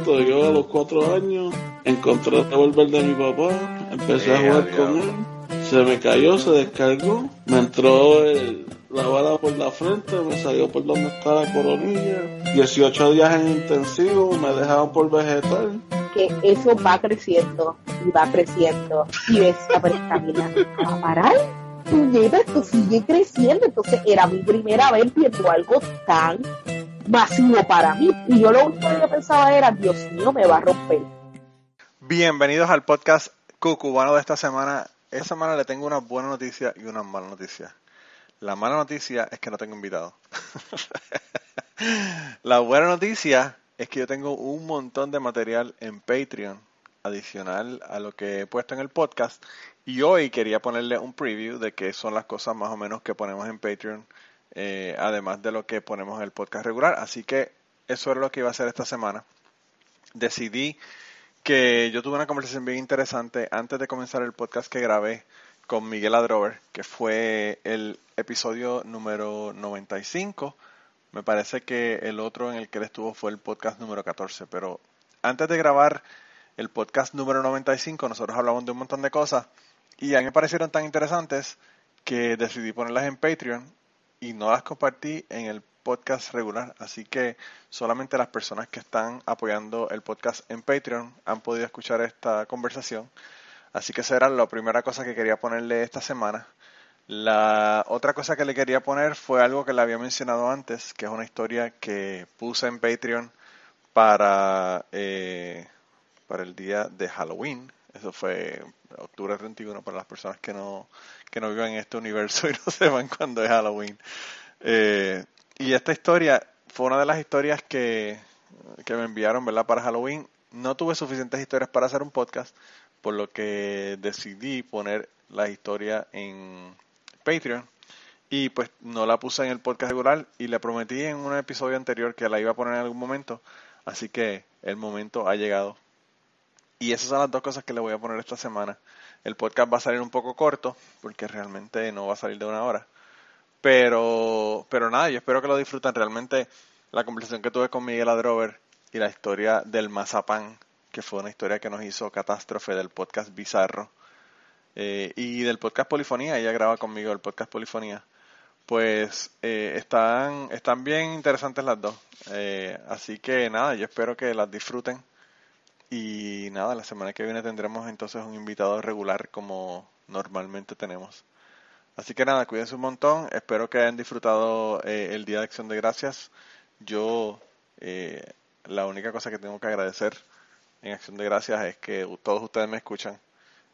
chiquito, yo a los cuatro años encontré el revólver de mi papá, empecé a jugar con él, se me cayó, se descargó, me entró la bala por la frente, me salió por donde está la coronilla, 18 días en intensivo, me dejaron por vegetal. Que eso va creciendo y va creciendo y ves a parar esto sigue creciendo. Entonces era mi primera vez viendo algo tan masivo para mí. Y yo lo único que pensaba era, Dios mío, me va a romper. Bienvenidos al podcast cucubano de esta semana. Esta semana le tengo una buena noticia y una mala noticia. La mala noticia es que no tengo invitado. La buena noticia es que yo tengo un montón de material en Patreon adicional a lo que he puesto en el podcast y hoy quería ponerle un preview de qué son las cosas más o menos que ponemos en Patreon, eh, además de lo que ponemos en el podcast regular. Así que eso era lo que iba a hacer esta semana. Decidí que yo tuve una conversación bien interesante antes de comenzar el podcast que grabé con Miguel Adrover, que fue el episodio número 95. Me parece que el otro en el que él estuvo fue el podcast número 14, pero antes de grabar el podcast número 95 nosotros hablamos de un montón de cosas y a mí me parecieron tan interesantes que decidí ponerlas en Patreon y no las compartí en el podcast regular. Así que solamente las personas que están apoyando el podcast en Patreon han podido escuchar esta conversación. Así que esa era la primera cosa que quería ponerle esta semana. La otra cosa que le quería poner fue algo que le había mencionado antes, que es una historia que puse en Patreon para, eh, para el día de Halloween. Eso fue octubre 31 para las personas que no, que no vivan en este universo y no sepan cuándo es Halloween. Eh, y esta historia fue una de las historias que, que me enviaron ¿verdad? para Halloween. No tuve suficientes historias para hacer un podcast, por lo que decidí poner la historia en Patreon. Y pues no la puse en el podcast regular y le prometí en un episodio anterior que la iba a poner en algún momento. Así que el momento ha llegado y esas son las dos cosas que le voy a poner esta semana. El podcast va a salir un poco corto, porque realmente no va a salir de una hora. Pero, pero nada, yo espero que lo disfruten. Realmente la conversación que tuve con Miguel Adrover y la historia del mazapán, que fue una historia que nos hizo catástrofe del podcast Bizarro. Eh, y del podcast Polifonía, ella graba conmigo el podcast Polifonía. Pues eh, están, están bien interesantes las dos. Eh, así que nada, yo espero que las disfruten y nada, la semana que viene tendremos entonces un invitado regular como normalmente tenemos. Así que nada, cuídense un montón. Espero que hayan disfrutado eh, el Día de Acción de Gracias. Yo, eh, la única cosa que tengo que agradecer en Acción de Gracias es que todos ustedes me escuchan.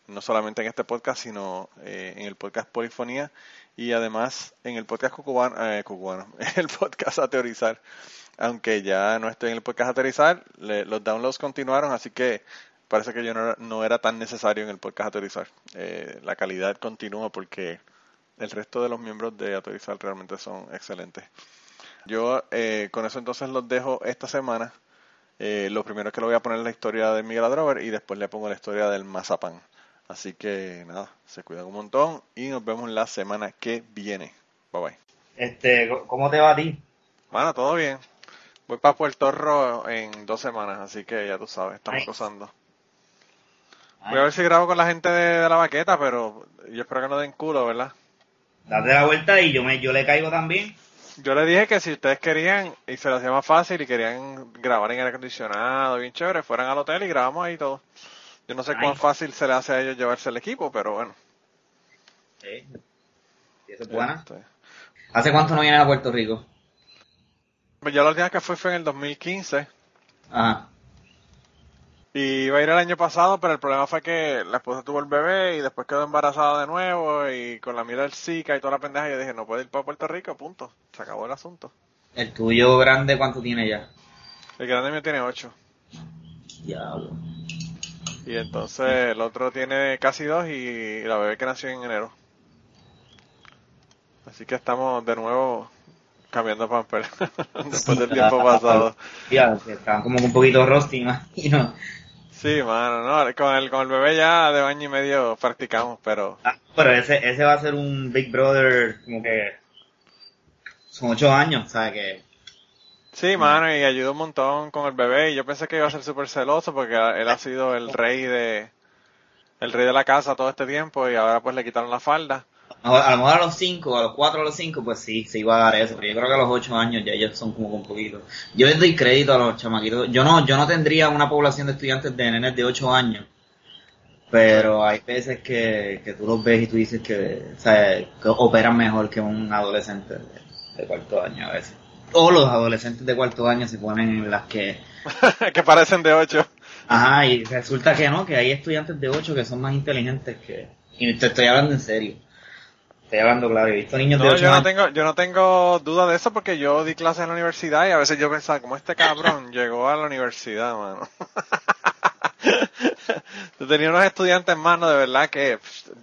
No solamente en este podcast, sino eh, en el podcast Polifonía y además en el podcast Cucubano, eh, Cucubano el podcast A Teorizar aunque ya no estoy en el podcast aterrizar, los downloads continuaron, así que parece que yo no era, tan necesario en el podcast aterrizar. Eh, la calidad continúa porque el resto de los miembros de aterrizar realmente son excelentes. Yo eh, con eso entonces los dejo esta semana. Eh, lo primero que lo voy a poner es la historia de Miguel Adrover y después le pongo la historia del mazapán. Así que nada, se cuidan un montón y nos vemos la semana que viene. Bye bye. Este, ¿cómo te va a ti? Bueno, todo bien. Voy para Puerto Rico en dos semanas, así que ya tú sabes, estamos gozando. Voy a ver si grabo con la gente de, la baqueta, pero yo espero que no den culo, ¿verdad? Date la vuelta y yo me yo le caigo también. Yo le dije que si ustedes querían y se lo hacía más fácil y querían grabar en aire acondicionado, bien chévere, fueran al hotel y grabamos ahí todo. Yo no sé cuán fácil se le hace a ellos llevarse el equipo, pero bueno. Sí. ¿Y eso es buena? Este. ¿Hace cuánto no vienen a Puerto Rico? Pues yo la última que fui fue en el 2015. Ajá. Y iba a ir el año pasado, pero el problema fue que la esposa tuvo el bebé y después quedó embarazada de nuevo y con la mira del Zika y toda la pendeja yo dije, no puedo ir para Puerto Rico, punto. Se acabó el asunto. ¿El tuyo grande cuánto tiene ya? El grande mío tiene 8. Diablo. Y entonces el otro tiene casi 2 y la bebé que nació en enero. Así que estamos de nuevo cambiando pamper después del tiempo pasado. Ya, estaban como un poquito rusty, imagino. Sí, mano, no, con el, con el bebé ya de año y medio practicamos, pero... Ah, pero ese, ese va a ser un Big Brother como que... Son ocho años, ¿sabes? Que... Sí, mano, y ayudó un montón con el bebé. Y yo pensé que iba a ser súper celoso porque él ha sido el rey de el rey de la casa todo este tiempo y ahora pues le quitaron la falda. A, lo mejor a los 5, a los 4 a los 5, pues sí, se iba a dar eso. Pero yo creo que a los 8 años ya ellos son como un poquito. Yo les doy crédito a los chamaquitos. Yo no, yo no tendría una población de estudiantes de nenes de 8 años. Pero hay veces que, que tú los ves y tú dices que, o sea, que operan mejor que un adolescente de, de cuarto año a veces. O los adolescentes de cuarto año se ponen en las que... que parecen de 8. Ajá, y resulta que no, que hay estudiantes de 8 que son más inteligentes que... Y te estoy hablando en serio. Estoy hablando claro, he visto niños de 8 yo años. No tengo, yo no tengo duda de eso porque yo di clases en la universidad y a veces yo pensaba, como este cabrón llegó a la universidad, mano. Tenía unos estudiantes, mano, de verdad que,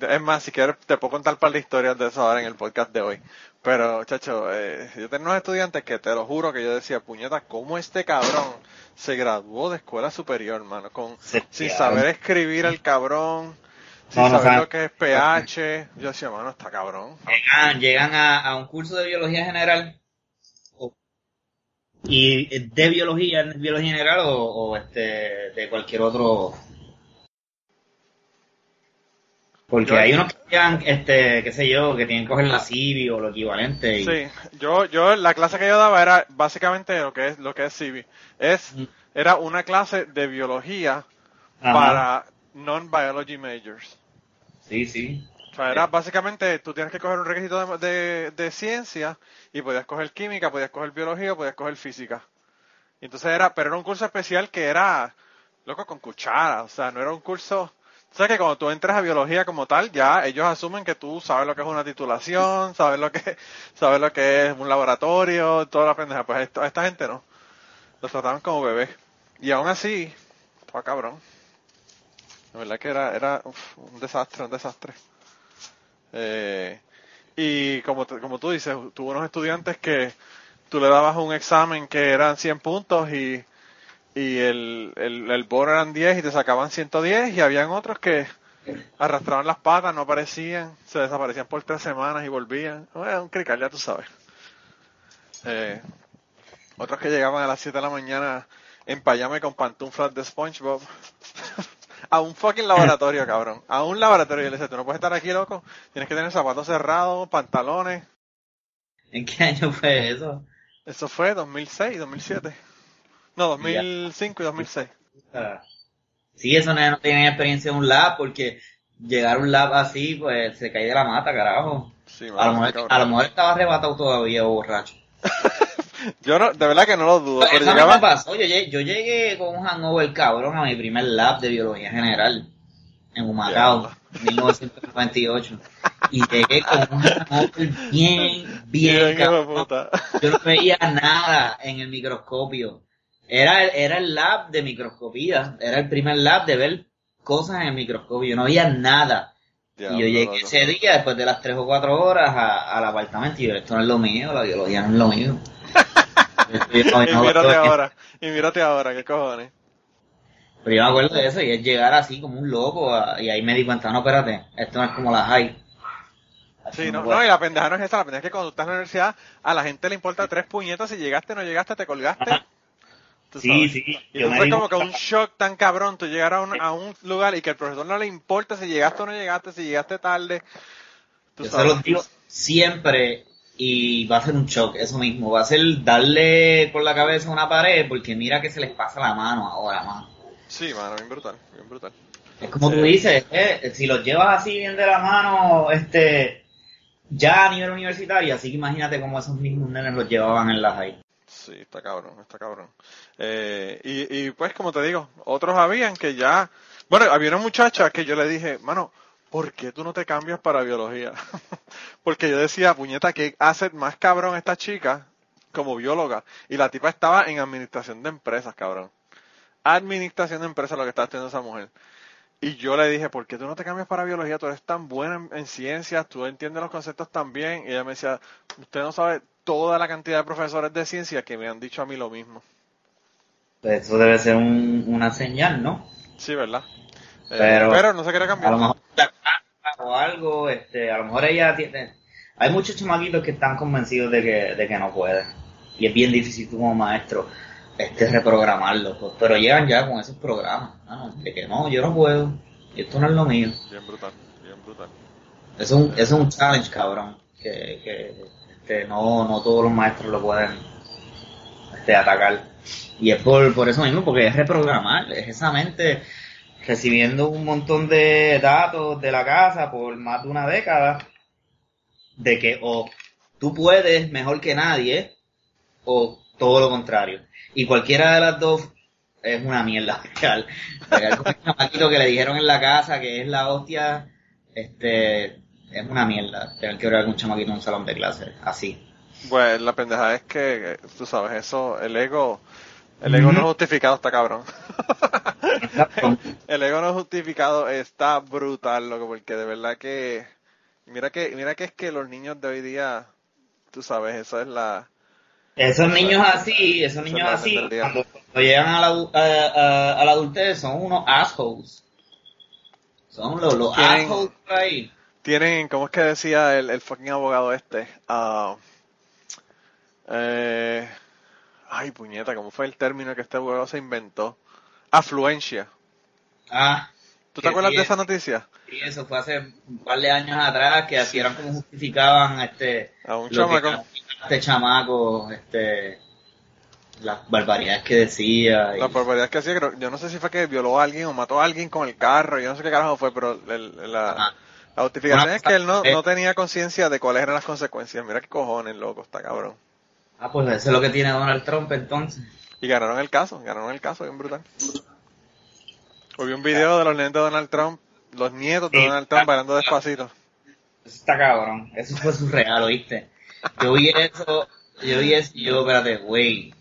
es más, si quieres te puedo contar un par de historias de eso ahora en el podcast de hoy. Pero, chacho, eh, yo tenía unos estudiantes que te lo juro que yo decía, puñeta, ¿cómo este cabrón se graduó de escuela superior, mano? Con, sin saber escribir el cabrón, sin saber lo que es pH. Yo decía, mano, está cabrón. Llegan, llegan a, a un curso de biología general y de biología, biología general o, o, este de cualquier otro porque hay unos que este, qué sé yo, que tienen que coger la CIVI o lo equivalente. Y... Sí, yo, yo, la clase que yo daba era básicamente lo que es, lo que es CIVI. Es, era una clase de biología para non-biology majors. Sí, sí. O sea, era básicamente, tú tienes que coger un requisito de, de, ciencia y podías coger química, podías coger biología, podías coger física. Y entonces era, pero era un curso especial que era, loco, con cuchara. O sea, no era un curso o sea que cuando tú entras a biología como tal, ya ellos asumen que tú sabes lo que es una titulación, sabes lo que, sabes lo que es un laboratorio, toda la pendeja. Pues a esta gente no. Los trataban como bebés. Y aún así, estaba cabrón. La verdad que era, era un desastre, un desastre. Eh, y como, como tú dices, tuvo unos estudiantes que tú le dabas un examen que eran 100 puntos y y el, el, el board eran 10 y te sacaban 110 y habían otros que arrastraban las patas, no aparecían, se desaparecían por tres semanas y volvían. un crical, ya tú sabes. Eh, otros que llegaban a las 7 de la mañana en payame con pantuflas de SpongeBob. a un fucking laboratorio, cabrón. A un laboratorio. Y le decía, tú no puedes estar aquí, loco. Tienes que tener zapatos cerrados, pantalones. ¿En qué año fue eso? Eso fue 2006, 2007. No, 2005 y 2006. Sí, eso no, no tienen experiencia en un lab porque llegar a un lab así, pues se cae de la mata, carajo. Sí, a, lo mejor, a lo mejor estaba arrebatado todavía borracho. yo no, de verdad que no lo dudo. Pero eso llegaba... me pasó. Yo llegué, yo llegué con un hangover cabrón a mi primer lab de biología general en Humacao, 1998. Y llegué con un hangover bien, bien, cabrón. Yo no veía nada en el microscopio. Era, era el lab de microscopía, era el primer lab de ver cosas en el microscopio, no había nada. y yo llegué ese día, después de las tres o cuatro horas, al apartamento y yo, esto no es lo mío, la biología no es lo mío. y mírate ahora, y mírate ahora, qué cojones. Pero yo me acuerdo de eso y es llegar así como un loco y ahí me di cuenta, no, espérate, esto no es como la high. Sí, no, no, y la pendeja no es esa, la pendeja es que cuando tú estás en la universidad, a la gente le importa tres puñetas si llegaste, no llegaste, te colgaste. Sí, sí. Y fue como que un shock tan cabrón, tú llegar a un, a un lugar y que al profesor no le importa si llegaste o no llegaste, si llegaste tarde. Yo se lo digo siempre y va a ser un shock, eso mismo. Va a ser darle con la cabeza a una pared porque mira que se les pasa la mano ahora, mano. Sí, mano, bien brutal, bien brutal. Es como tú dices, eh, si los llevas así bien de la mano, este, ya a nivel universitario, así que imagínate cómo esos mismos nenes los llevaban en las high. Sí, está cabrón, está cabrón. Eh, y, y pues como te digo, otros habían que ya, bueno, había una muchacha que yo le dije, mano, ¿por qué tú no te cambias para biología? Porque yo decía, puñeta, ¿qué hace más cabrón esta chica como bióloga? Y la tipa estaba en administración de empresas, cabrón. Administración de empresas lo que está haciendo esa mujer. Y yo le dije, ¿por qué tú no te cambias para biología? Tú eres tan buena en, ciencias, tú entiendes los conceptos tan bien. Y ella me decía, usted no sabe toda la cantidad de profesores de ciencias que me han dicho a mí lo mismo. Pues eso debe ser un, una señal, ¿no? Sí, ¿verdad? Eh, pero, no se quiere cambiar. A lo mejor o algo, este, a lo mejor ella tiene... Hay muchos chamaquitos que están convencidos de que, de que no puede. y es bien difícil tú como maestro este reprogramarlo, pues, pero llegan ya con esos programas, ah, de que no, yo no puedo, y esto no es lo mío. Bien brutal, bien brutal. Es un, es un challenge, cabrón, que, que no, no todos los maestros lo pueden este, atacar. Y es por, por eso mismo, porque es reprogramar, es esa mente recibiendo un montón de datos de la casa por más de una década, de que o tú puedes mejor que nadie, o todo lo contrario. Y cualquiera de las dos es una mierda real. Chamaquito que le dijeron en la casa que es la hostia, este, es una mierda tener que orar con un chamaquito en un salón de clase, así. Pues la pendeja es que, tú sabes, eso, el ego, el ego no justificado está cabrón. el ego no justificado está brutal, loco, porque de verdad que, mira que, mira que es que los niños de hoy día, tú sabes, eso es la, esos niños así, esos niños así, cuando, llegan a la, a, a, la adultez son unos assholes. Son los, los assholes ahí. Tienen, ¿cómo es que decía el, el fucking abogado este? Uh, eh, ay, puñeta, ¿cómo fue el término que este abogado se inventó? Afluencia. Ah. ¿Tú te acuerdas de esa noticia? Sí, eso fue hace un par de años atrás que así eran como justificaban este... A un chamaco este chamaco, este, las barbaridades que decía. Las barbaridades que decía, yo no sé si fue que violó a alguien o mató a alguien con el carro, yo no sé qué carajo fue, pero la, justificación es que él no, no tenía conciencia de cuáles eran las consecuencias. Mira qué cojones, loco, está cabrón. Ah, pues eso es lo que tiene Donald Trump entonces. Y ganaron el caso, ganaron el caso, bien brutal. Hoy vi un video de los nietos de Donald Trump, los nietos de Donald Trump bailando despacito. Eso está cabrón, eso fue surreal, ¿oíste? Yo vi eso, yo vi eso, yo, espérate, güey.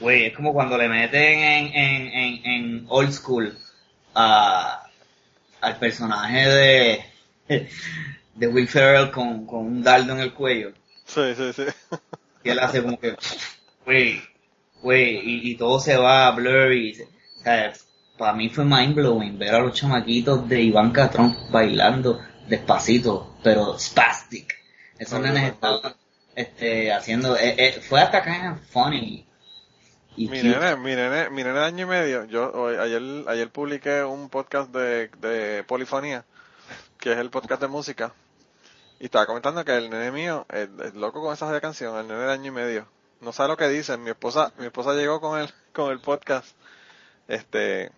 Güey, es como cuando le meten en, en, en, en old school a, al personaje de, de Will Ferrell con, con un dardo en el cuello. Sí, sí, sí. Y él hace como que, güey, güey, y, y, todo se va a blurry. O sea, para mí fue mind blowing ver a los chamaquitos de Ivanka Trump bailando despacito, pero spastic. Esos nenes estaban este, haciendo, eh, eh, fue hasta acá funny. Y mi nene, mi nene, mi nene de año y medio, yo ayer, ayer publiqué un podcast de, de polifonía, que es el podcast de música, y estaba comentando que el nene mío es, loco con esa canción, el nene de año y medio. No sabe lo que dice. Mi esposa, mi esposa llegó con el, con el podcast, este,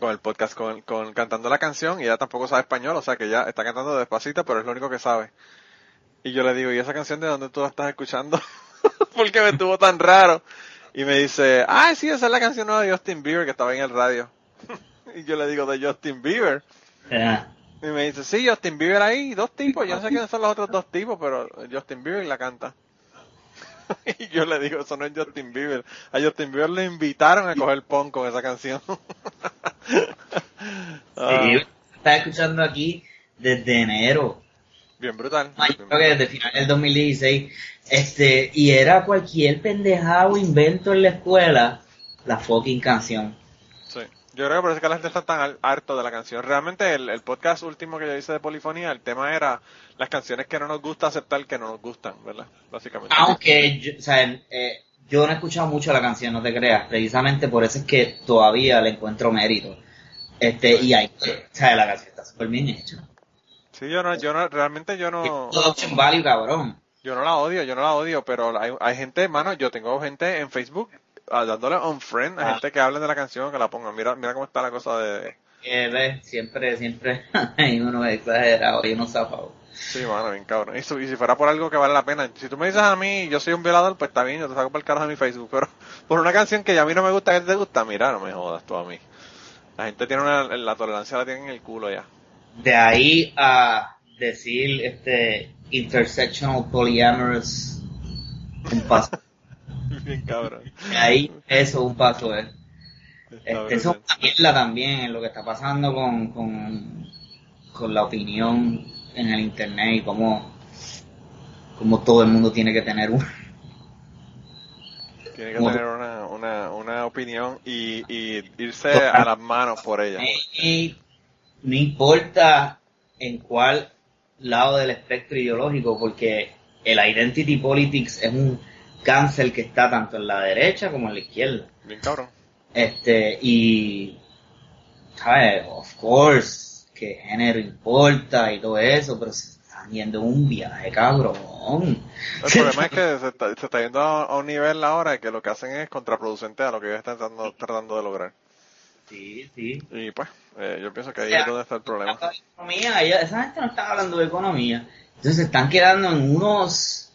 con el podcast, con, con cantando la canción y ella tampoco sabe español, o sea que ya está cantando despacito, pero es lo único que sabe. Y yo le digo, ¿y esa canción de dónde tú la estás escuchando? Porque me estuvo tan raro. Y me dice, ah, sí, esa es la canción nueva de Justin Bieber que estaba en el radio. y yo le digo, de Justin Bieber. Y me dice, sí, Justin Bieber ahí, dos tipos. Yo no sé quiénes son los otros dos tipos, pero Justin Bieber la canta. y yo le digo, eso no es Justin Bieber. A Justin Bieber le invitaron a coger pon con esa canción. sí, está escuchando aquí desde enero. Bien brutal. creo que desde final del 2016. Este, y era cualquier pendejado invento en la escuela, la fucking canción. Yo creo que por eso que la gente está tan harto de la canción. Realmente el, el, podcast último que yo hice de Polifonía, el tema era las canciones que no nos gusta aceptar que no nos gustan, ¿verdad? Básicamente. Aunque, yo, o sea, eh, yo no he escuchado mucho la canción, no te creas. Precisamente por eso es que todavía le encuentro mérito. Este, y hay, o sea, la canción está súper bien hecha. Sí, yo no, yo no, realmente yo no. value, cabrón. Yo no la odio, yo no la odio, pero hay, hay gente, hermano, yo tengo gente en Facebook dándole un friend a ah. gente que hablen de la canción, que la pongan. Mira, mira cómo está la cosa de. Eh, siempre, siempre hay uno exagerado y uno zafado. Sí, mano, bien cabrón. Y, si fuera por algo que vale la pena, si tú me dices a mí, yo soy un violador, pues está bien, yo te saco por el carajo de mi Facebook. Pero por una canción que ya a mí no me gusta, que te gusta, mira, no me jodas tú a mí. La gente tiene una, la tolerancia la tiene en el culo ya de ahí a decir este intersectional polyamorous un paso. Bien cabrón. Ahí eso un paso es. Este, eso es una mierda también en lo que está pasando con, con, con la opinión en el internet y cómo, cómo todo el mundo tiene que tener una. Tiene que tener una, una, una opinión y, y irse a las manos por ella. Y, no importa en cuál lado del espectro ideológico, porque el identity politics es un cáncer que está tanto en la derecha como en la izquierda. Bien cabrón. Este, y, ¿sabes? Of course, que género importa y todo eso, pero se están yendo un viaje, cabrón. El problema es que se está, se está yendo a, a un nivel ahora que lo que hacen es contraproducente a lo que ellos están tratando, tratando de lograr. Sí, sí. Y pues, eh, yo pienso que ahí O sea, es donde está el problema. de economía, esa gente no está hablando de economía. Entonces se están quedando en unos,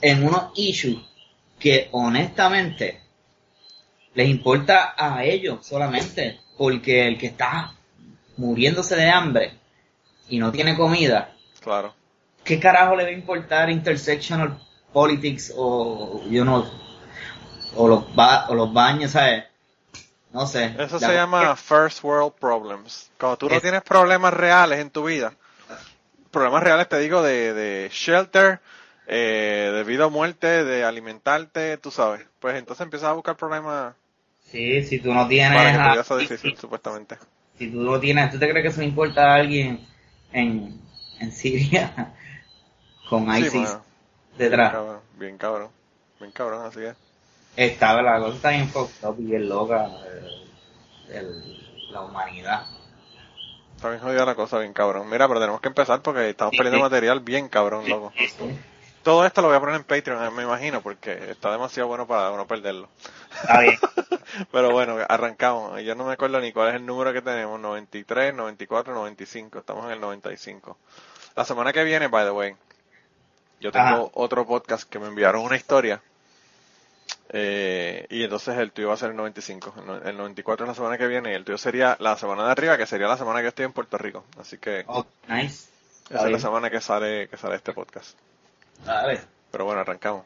en unos issues que honestamente les importa a ellos solamente, porque el que está muriéndose de hambre y no tiene comida, Claro. ¿qué carajo le va a importar intersectional politics o yo no o los ba- o los baños, ¿sabes? No sé. Eso se llama first world problems. Cuando tú no Es- tienes problemas reales en tu vida, problemas reales te digo de, de shelter, eh, de vida o muerte, de alimentarte, tú sabes. Pues entonces empiezas a buscar problemas Sí, si tú no tienes para que tu a- vida sea difícil, supuestamente. si tú no tienes, ¿tú te crees que eso le importa a alguien en, en Siria con Sí, ISIS. Bien detrás? cabrón, bien cabrón, bien cabrón, así es. Está, la cosa está bien y bien loca el- el- la humanidad. Está bien jodida la cosa, bien cabrón. Mira, pero tenemos que empezar porque estamos perdiendo material bien cabrón, loco. Todo esto lo voy a poner en Patreon, eh, me imagino, porque está demasiado bueno para no perderlo. Está bien. Pero bueno, arrancamos. Yo no me acuerdo ni cuál es el número que tenemos. 93, 94, 95. Estamos en el 95. La semana que viene, by the way, yo tengo Ajá. otro podcast que me enviaron una historia. Eh, y entonces el tuyo va a ser el 95. El no- El 94 es la semana que viene y el tuyo sería la semana de arriba, que sería la semana que estoy en Puerto Rico. Así que Oh, nice. esa es la semana que sale, que sale este podcast. Dale. Pero bueno, arrancamos.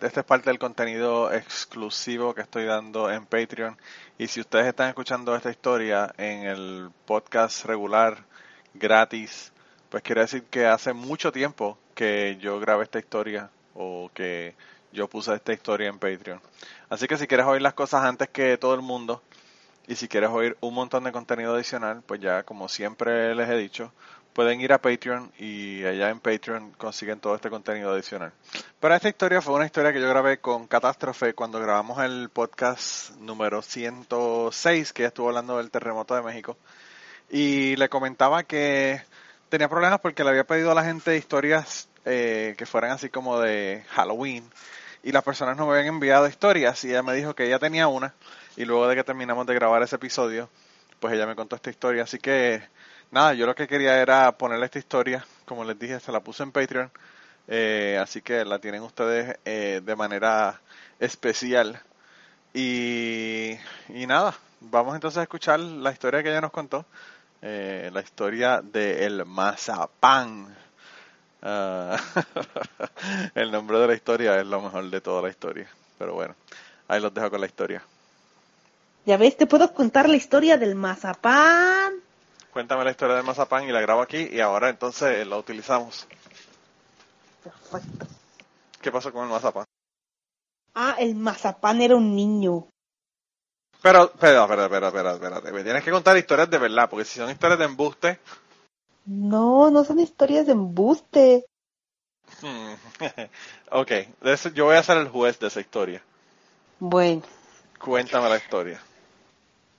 Este es parte del contenido exclusivo que estoy dando en Patreon. Y si ustedes están escuchando esta historia en el podcast regular, gratis, pues quiere decir que hace mucho tiempo que yo grabé esta historia o que yo puse esta historia en Patreon. Así que si quieres oír las cosas antes que todo el mundo y si quieres oír un montón de contenido adicional, pues ya como siempre les he dicho, pueden ir a Patreon y allá en Patreon consiguen todo este contenido adicional. Pero esta historia fue una historia que yo grabé con Catástrofe cuando grabamos el podcast número 106, que estuvo hablando del terremoto de México. Y le comentaba que tenía problemas porque le había pedido a la gente historias eh, que fueran así como de Halloween. Y las personas no me habían enviado historias y ella me dijo que ella tenía una. Y luego de que terminamos de grabar ese episodio, pues ella me contó esta historia. Así que nada, yo lo que quería era ponerle esta historia, como les dije, se la puse en Patreon, eh, así que la tienen ustedes eh, de manera especial. Y, y nada, vamos entonces a escuchar la historia que ella nos contó, eh, la historia del mazapán. Ah, el nombre de la historia es lo mejor de toda la historia, pero bueno, ahí los dejo con la historia. Ya ves, te puedo contar la historia del mazapán. Cuéntame la historia del mazapán y la grabo aquí y ahora entonces la utilizamos. Perfecto. ¿Qué pasó con el mazapán? Ah, el mazapán era un niño. Pero, espera, espera, espera, espera, espérate. Me tienes que contar historias de verdad, porque si son historias de embuste, No, no son historias de embuste. hmm, ok, yo voy a ser el juez de esa historia. Bueno, Cuéntame la historia.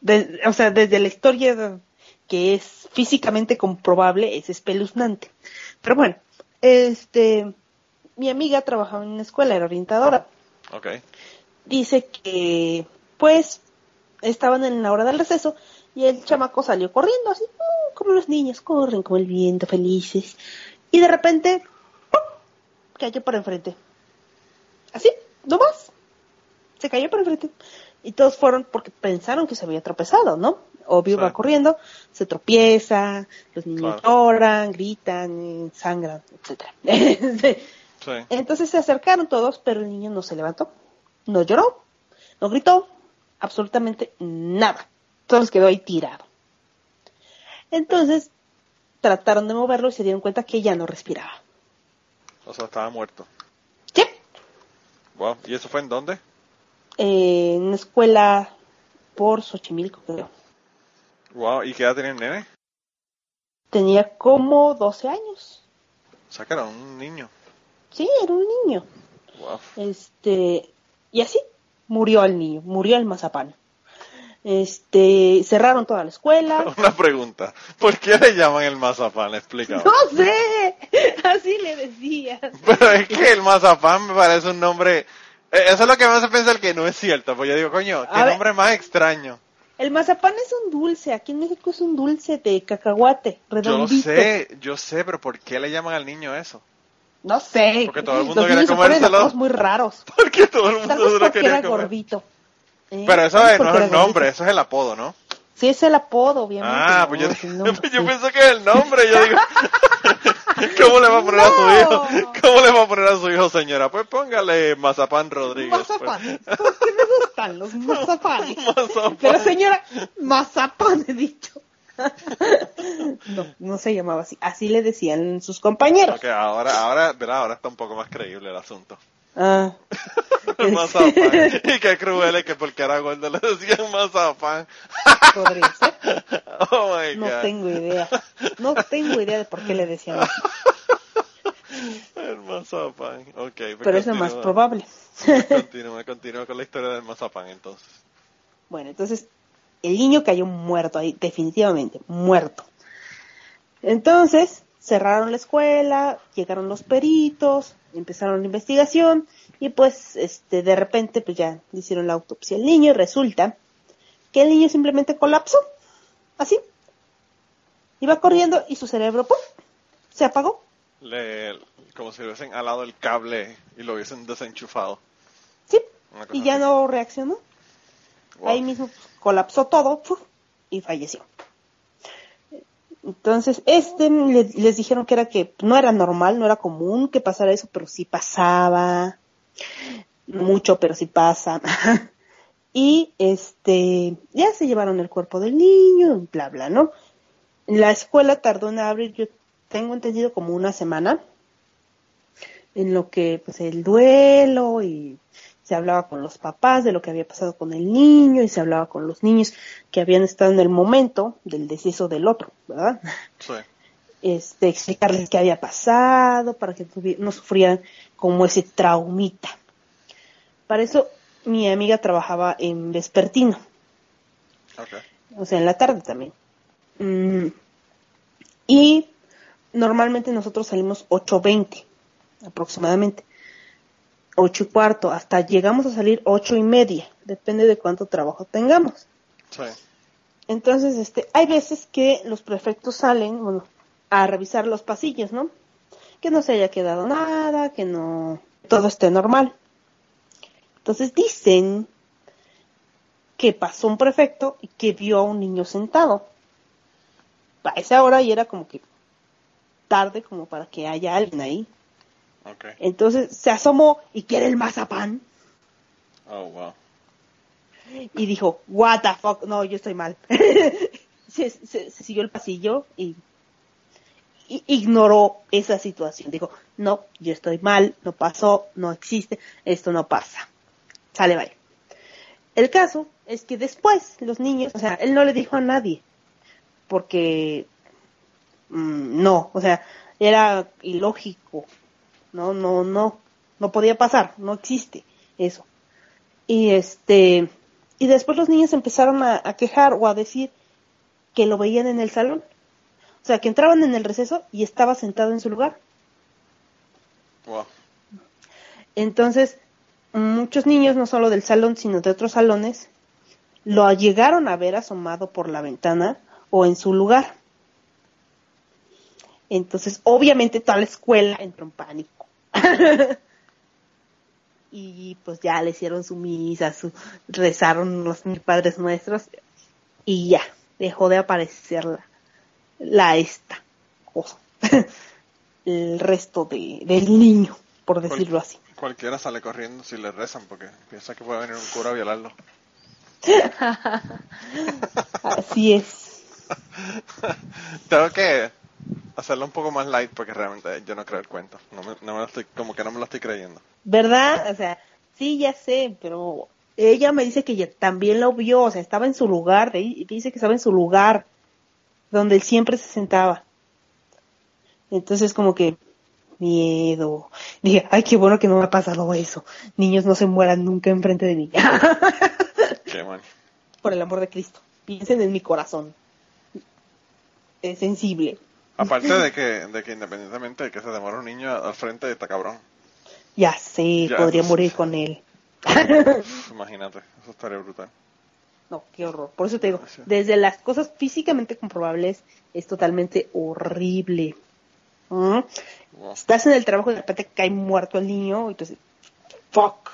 de- o sea, desde la historia que es físicamente comprobable, es espeluznante. Pero bueno, este, mi amiga trabajaba en una escuela, era orientadora. Ok, Dice que, pues, estaban en la hora del receso y el chamaco salió corriendo así, ¡uh! como los niños corren como el viento, felices. Y de repente, ¡pum! cayó por enfrente. Así, no más. Se cayó por enfrente. Y todos fueron porque pensaron que se había tropezado, ¿no? Obvio Sí. va corriendo, se tropieza, los niños Claro. lloran, gritan, sangran, etcétera. sí, Entonces se acercaron todos, pero el niño no se levantó, no lloró, no gritó, absolutamente nada. Solo se quedó ahí tirado. Entonces trataron de moverlo y se dieron cuenta que ya no respiraba. o sea, estaba muerto. ¿Sí? Wow, ¿y eso fue en dónde? Eh, en una escuela por Xochimilco, creo. Wow, ¿y qué edad tenía el nene? Tenía como 12 años. O sea, que era un niño. Sí, era un niño. Wow. Este, y así murió el niño, murió el mazapán. Este, cerraron toda la escuela. Una pregunta. ¿Por qué le llaman el mazapán? Explícame. No sé, así le decía. Pero es que el mazapán me parece un nombre... eh, Eso es lo que me hace pensar que no es cierto. Pues yo digo, coño, qué A ver. nombre más extraño. El mazapán es un dulce, aquí en México es un dulce de cacahuate, Yo redondito. sé, yo sé, pero ¿por qué le llaman al niño eso? No sé. Porque todo el mundo Los quería comérselo. muy raros. Porque todo el mundo se lo quería era comer. gordito. ¿Eh? Pero eso es- no es el nombre, gordito. eso es el apodo, ¿no? Sí, es el apodo, obviamente. Ah, pues yo, es el nombre, yo sí. pensé que el nombre. Yo digo, ¿cómo le va a poner a su hijo? ¿Cómo le va a poner a su hijo, señora? Pues póngale Mazapán Rodríguez. pues. Mazapanes. ¿Por qué me gustan los mazapanes? Mazapán. Pero señora, mazapán he dicho. No, no se llamaba así. Así le decían sus compañeros. Ok, ahora, ahora, ahora está un poco más creíble el asunto. Ah. Mazapán. Y qué cruel es que porque era gordo le decían Mazapán. Podría ser. Oh my No god. tengo idea. No tengo idea de por qué le decían así. El Mazapán. Ok, pues Pero es lo más probable. Continúa, continúa con la historia del Mazapán entonces. Bueno, entonces el niño cayó muerto ahí, definitivamente, muerto. Entonces cerraron la escuela, llegaron los peritos, empezaron la investigación y pues este de repente pues ya hicieron la autopsia al niño y resulta que el niño simplemente colapsó, así. Iba corriendo y su cerebro ¡pum! se apagó. Le, como si hubiesen alado el cable y lo hubiesen desenchufado. Sí, y ya así. no reaccionó. Wow. Ahí mismo pues, colapsó todo y falleció. Entonces, este le- les dijeron que era que no era normal, no era común que pasara eso, pero sí pasaba. Mucho, pero sí pasa. y este, ya se llevaron el cuerpo del niño, bla, bla, ¿no? La escuela tardó en abrir, yo tengo entendido como una semana, en lo que pues el duelo y se hablaba con los papás de lo que había pasado con el niño y se hablaba con los niños que habían estado en el momento del deceso del otro, ¿verdad? Sí. Este, explicarles qué había pasado para que no sufrieran como ese traumita. Para eso mi amiga trabajaba en vespertino, o sea, en la tarde también. Mm, y normalmente nosotros salimos 8.20 aproximadamente. Ocho y cuarto, hasta llegamos a salir ocho y media, depende de cuánto trabajo tengamos. Sí. Entonces, este, hay veces que los prefectos salen, bueno, a revisar los pasillos, ¿no? Que no se haya quedado nada, que no, todo esté normal. Entonces dicen que pasó un prefecto y que vio a un niño sentado. A esa hora y era como que tarde como para que haya alguien ahí. Entonces se asomó y quiere el mazapán Oh, wow. y dijo, what the fuck, no, yo estoy mal. se, se- se siguió el pasillo y, y ignoró esa situación. Dijo, no, yo estoy mal, no pasó, no existe, esto no pasa. Sale, vaya. El caso es que después los niños, o sea, él no le dijo a nadie, porque mm, no, o sea, era ilógico, no, no, no, no podía pasar, no existe eso. Y este, y después los niños empezaron a, a quejar o a decir que lo veían en el salón. O sea, que entraban en el receso y estaba sentado en su lugar. Wow. Entonces, muchos niños, no solo del salón, sino de otros salones, lo llegaron a ver asomado por la ventana o en su lugar. Entonces, obviamente toda la escuela entró en pánico. y pues ya le hicieron su misa, su, rezaron los mil padres nuestros y ya, dejó de aparecer la, la esta cosa. El resto de, del niño, por decirlo así. Cualquiera sale corriendo si le rezan porque piensa que puede venir un cura a violarlo. Así es. Tengo que hacerlo un poco más light porque realmente yo no creo el cuento. No me, no me lo estoy, como que no me lo estoy creyendo. ¿Verdad? O sea, sí, ya sé, pero ella me dice que ella también lo vio, o sea, estaba en su lugar, dice que estaba en su lugar, donde él siempre se sentaba. Entonces, como que, miedo. Dije, ay, qué bueno que no me ha pasado eso. Niños no se mueran nunca enfrente de mí. Qué. Por el amor de Cristo. Piensen en mi corazón. Es sensible. Aparte de que, de que independientemente de que se demore un niño al frente de esta cabrón. Ya sé, Ya, podría morir con él. Imagínate, eso estaría brutal. No, qué horror. Por eso te digo, desde las cosas físicamente comprobables es totalmente horrible. ¿Mm? Wow. Estás en el trabajo y de repente cae muerto el niño y entonces, fuck.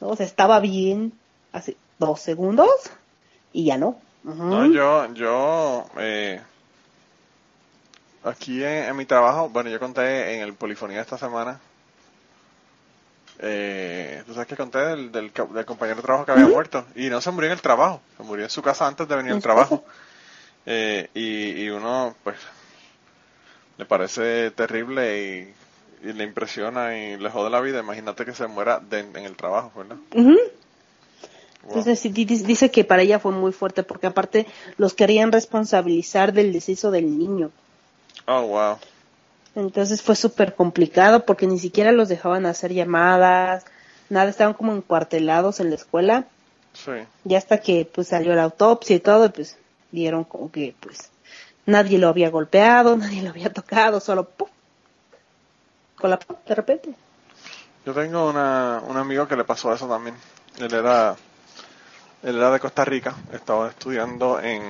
¿No? O sea, estaba bien hace dos segundos y ya no. No, yo, yo, eh, aquí en, en mi trabajo, bueno, yo conté en el Polifonía esta semana, eh, tú sabes que conté del, del, del compañero de trabajo que había muerto y no se murió en el trabajo, se murió en su casa antes de venir al ¿En su trabajo. Eh, y, y uno, pues, le parece terrible y, y le impresiona y le jode la vida. Imagínate que se muera de- en el trabajo, ¿verdad? Ujú. Wow. Entonces dice que para ella fue muy fuerte porque aparte los querían responsabilizar del deceso del niño. Oh, wow. Entonces fue súper complicado porque ni siquiera los dejaban hacer llamadas, nada, estaban como encuartelados en la escuela. Sí. Ya hasta que pues salió la autopsia y todo, y, pues dieron como que pues nadie lo había golpeado, nadie lo había tocado, solo ¡pum! con la de repente. Yo tengo una, un amigo que le pasó eso también. Él era, él era de Costa Rica, estaba estudiando en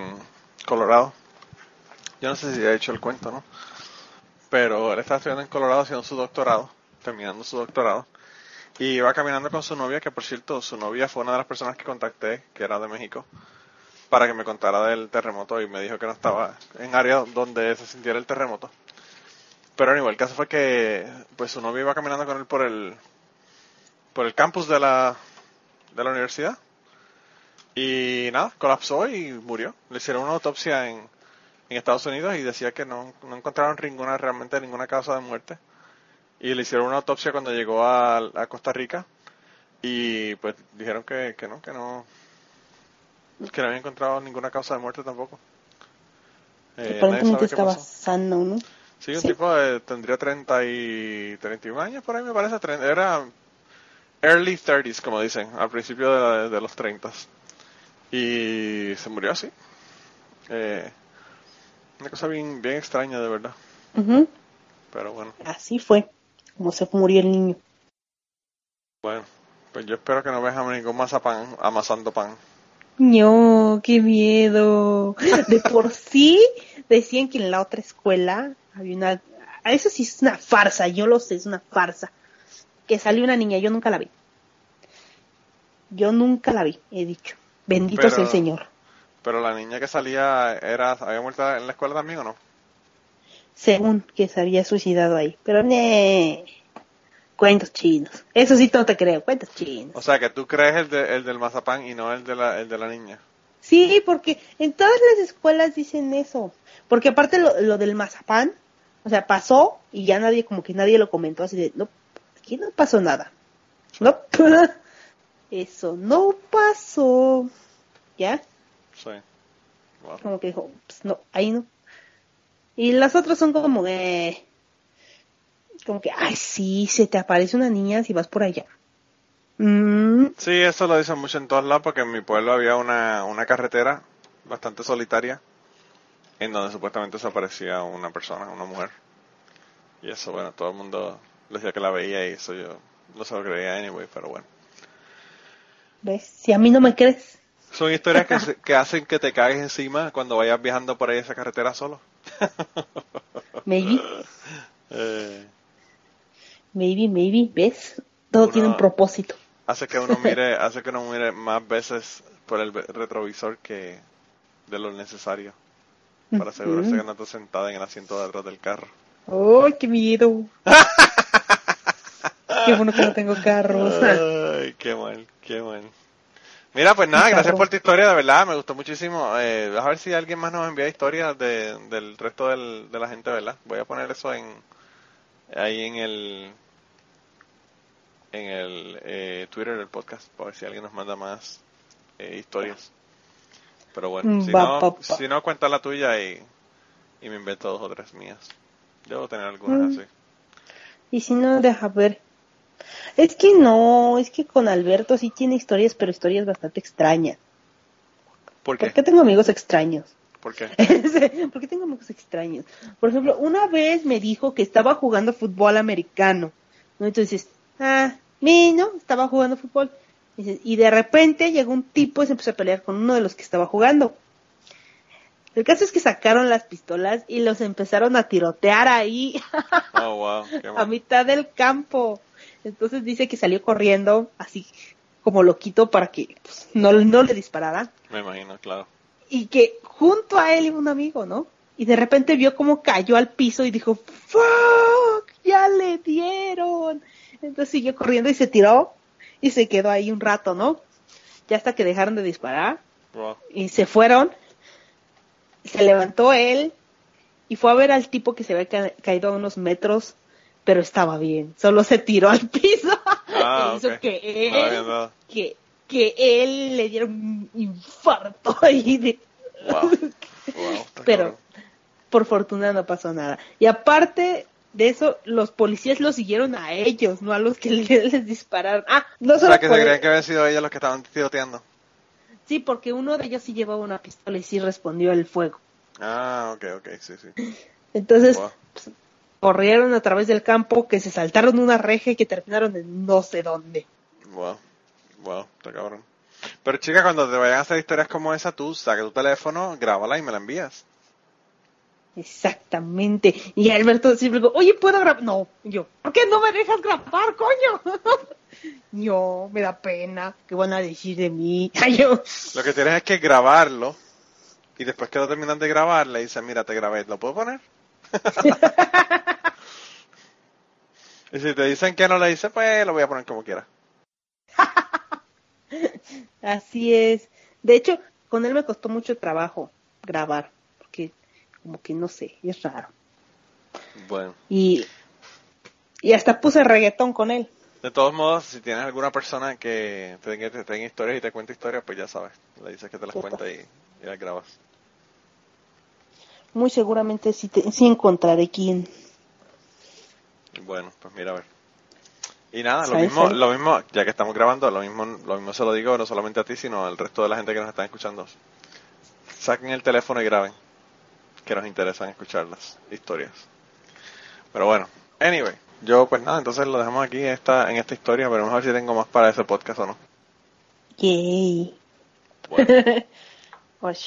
Colorado. Yo no sé si he hecho el cuento, ¿no? Pero él estaba estudiando en Colorado haciendo su doctorado, terminando su doctorado. Y iba caminando con su novia, que por cierto, su novia fue una de las personas que contacté, que era de México, para que me contara del terremoto y me dijo que no estaba en área donde se sintiera el terremoto. Pero anyway, el caso fue que pues su novia iba caminando con él por el por el campus de la de la universidad y nada, colapsó y murió. Le hicieron una autopsia en, en Estados Unidos y decía que no, no encontraron ninguna realmente ninguna causa de muerte. Y le hicieron una autopsia cuando llegó a, a Costa Rica y pues dijeron que, que no, que no que no había encontrado ninguna causa de muerte tampoco. Eh, Aparentemente estaba sano, ¿no? Sí, un Sí. tipo de, tendría 30 y 31 años por ahí me parece. Era early 30s, como dicen, al principio de, de los 30 Y se murió así. Eh, una cosa bien, bien extraña, de verdad. Pero bueno, Así fue, como se murió el niño. bueno. Pues yo espero que no veas a ningún mazapán amasando pan. No, qué miedo. De por sí decían que en la otra escuela había una... a Eso sí es una farsa, yo lo sé, es una farsa. Que salió una niña, yo nunca la vi. Yo nunca la vi, he dicho. Bendito Pero- sea el Señor. Pero la niña que salía, era ¿había muerto en la escuela también o no? Según que se había suicidado ahí. Pero ne cuentos chinos. Eso sí no te creo, cuentos chinos. O sea, que tú crees el, de- el del mazapán y no el de la, el de la niña. Sí, porque en todas las escuelas dicen eso. Porque aparte lo, lo del mazapán, o sea, pasó y ya nadie, como que nadie lo comentó así de, no, aquí no pasó nada. No, eso no pasó. ¿Ya? Sí. Wow. Como que dijo, pues no, ahí no. Y las otras son como de, como que, ay, sí, se te aparece una niña si vas por allá. Mm, Sí, eso lo dicen mucho en todos lados porque en mi pueblo había una, una carretera bastante solitaria en donde supuestamente se aparecía una persona, una mujer. Y eso, bueno, todo el mundo decía que la veía y eso yo no se lo creía anyway, pero bueno. ¿Ves? Si a mí no me crees. Son historias que, se- que hacen que te caes encima cuando vayas viajando por ahí esa carretera solo. Maybe, Eh, maybe, maybe, ¿ves? Todo Uno- tiene un propósito. hace que uno mire, hace que uno mire más veces por el retrovisor que de lo necesario para asegurarse que no estás sentada en el asiento de atrás del carro. ¡Ay, qué miedo! qué bueno que no tengo carros. Ay, qué mal, qué mal. Mira, pues nada, gracias por tu historia, de verdad, me gustó muchísimo. Eh, a ver si alguien más nos envía historias de, del resto del, de la gente, ¿verdad? Voy a poner eso en ahí en el en el eh, Twitter del podcast para ver si alguien nos manda más eh, historias. Pero bueno, si Va, no, si no cuenta la tuya y, y me invento dos o tres mías. Debo tener algunas Mm. así. Y si no, deja ver. Es que no, es que con Alberto sí tiene historias, pero historias bastante extrañas. ¿Por qué? ¿Por qué tengo amigos extraños? ¿Por qué? ¿Por qué tengo amigos extraños? Por ejemplo, una vez me dijo que estaba jugando fútbol americano. ¿no? Entonces, ah, mi, ¿no? Estaba jugando fútbol. Y de repente llegó un tipo y se empezó a pelear con uno de los que estaba jugando. El caso es que sacaron las pistolas y los empezaron a tirotear ahí Oh, wow. Qué a mitad del campo. Entonces dice que salió corriendo así como loquito para que pues, no, no le dispararan. Me imagino, claro. Y que junto a él iba un amigo, ¿no? Y de repente vio cómo cayó al piso y dijo, ¡Fuck! ¡Ya le dieron! Entonces siguió corriendo y se tiró y se quedó ahí un rato, ¿no? Ya hasta que dejaron de disparar Wow. y se fueron. Se levantó él y fue a ver al tipo que se había ca- caído a unos metros, pero estaba bien. Solo se tiró al piso Ah, e hizo que No él, que, que él le diera un infarto ahí de- Wow. Wow, está pero cabrón. por fortuna no pasó nada. Y aparte de eso, los policías los siguieron a ellos, no a los que les, dispararon. Ah, no O solo sea, que se creían que habían sido ellos los que estaban tiroteando. Sí, porque uno de ellos sí llevaba una pistola y sí respondió el fuego. Ah, ok, ok, sí, sí. Entonces, Wow. Corrieron a través del campo, que se saltaron una reja y que terminaron en no sé dónde. Wow, wow, está cabrón. Pero chica, cuando te vayan a hacer historias como esa, tú saca tu teléfono, grábala y me la envías. Exactamente. Y Alberto siempre dijo, oye, ¿puedo grabar? No, Y yo, ¿por qué no me dejas grabar, coño? yo, me da pena, ¿qué van a decir de mí? Ay, yo, Lo que tienes es que grabarlo y después que lo terminan de grabar le dicen, mira, te grabé, ¿lo puedo poner? y si te dicen que no le dices, pues lo voy a poner como quiera. así es. De hecho, con él me costó mucho trabajo grabar, porque como que no sé, es raro. Bueno. Y, y hasta puse reggaetón con él. De todos modos, si tienes alguna persona que te tenga, te tenga historias y te cuenta historias, pues ya sabes. Le dices que te las Súper. cuenta y, y las grabas. Muy seguramente sí, te- sí encontraré quién. Bueno, pues mira a ver. Y nada, lo ¿Sabes, mismo, lo mismo, ya que estamos grabando, lo mismo, lo mismo se lo digo no solamente a ti, sino al resto de la gente que nos está escuchando. Saquen el teléfono y graben, que nos interesan escuchar las historias. Pero bueno, anyway, yo pues nada, entonces lo dejamos aquí esta, en esta historia, pero vamos a ver si tengo más para ese podcast o no. Yay. Bueno.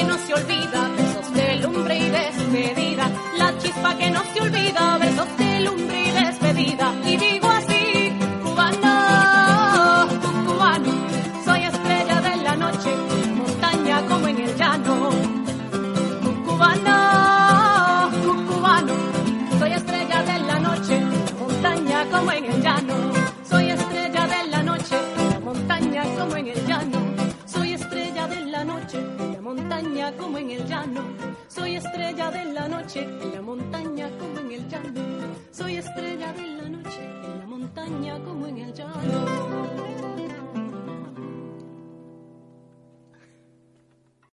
que no se olvida, besos de lumbre y despedida, la chispa que no se olvida, besos como en el llano. Soy estrella de la noche en la montaña como en el llano. Soy estrella de la noche en la montaña como en el llano.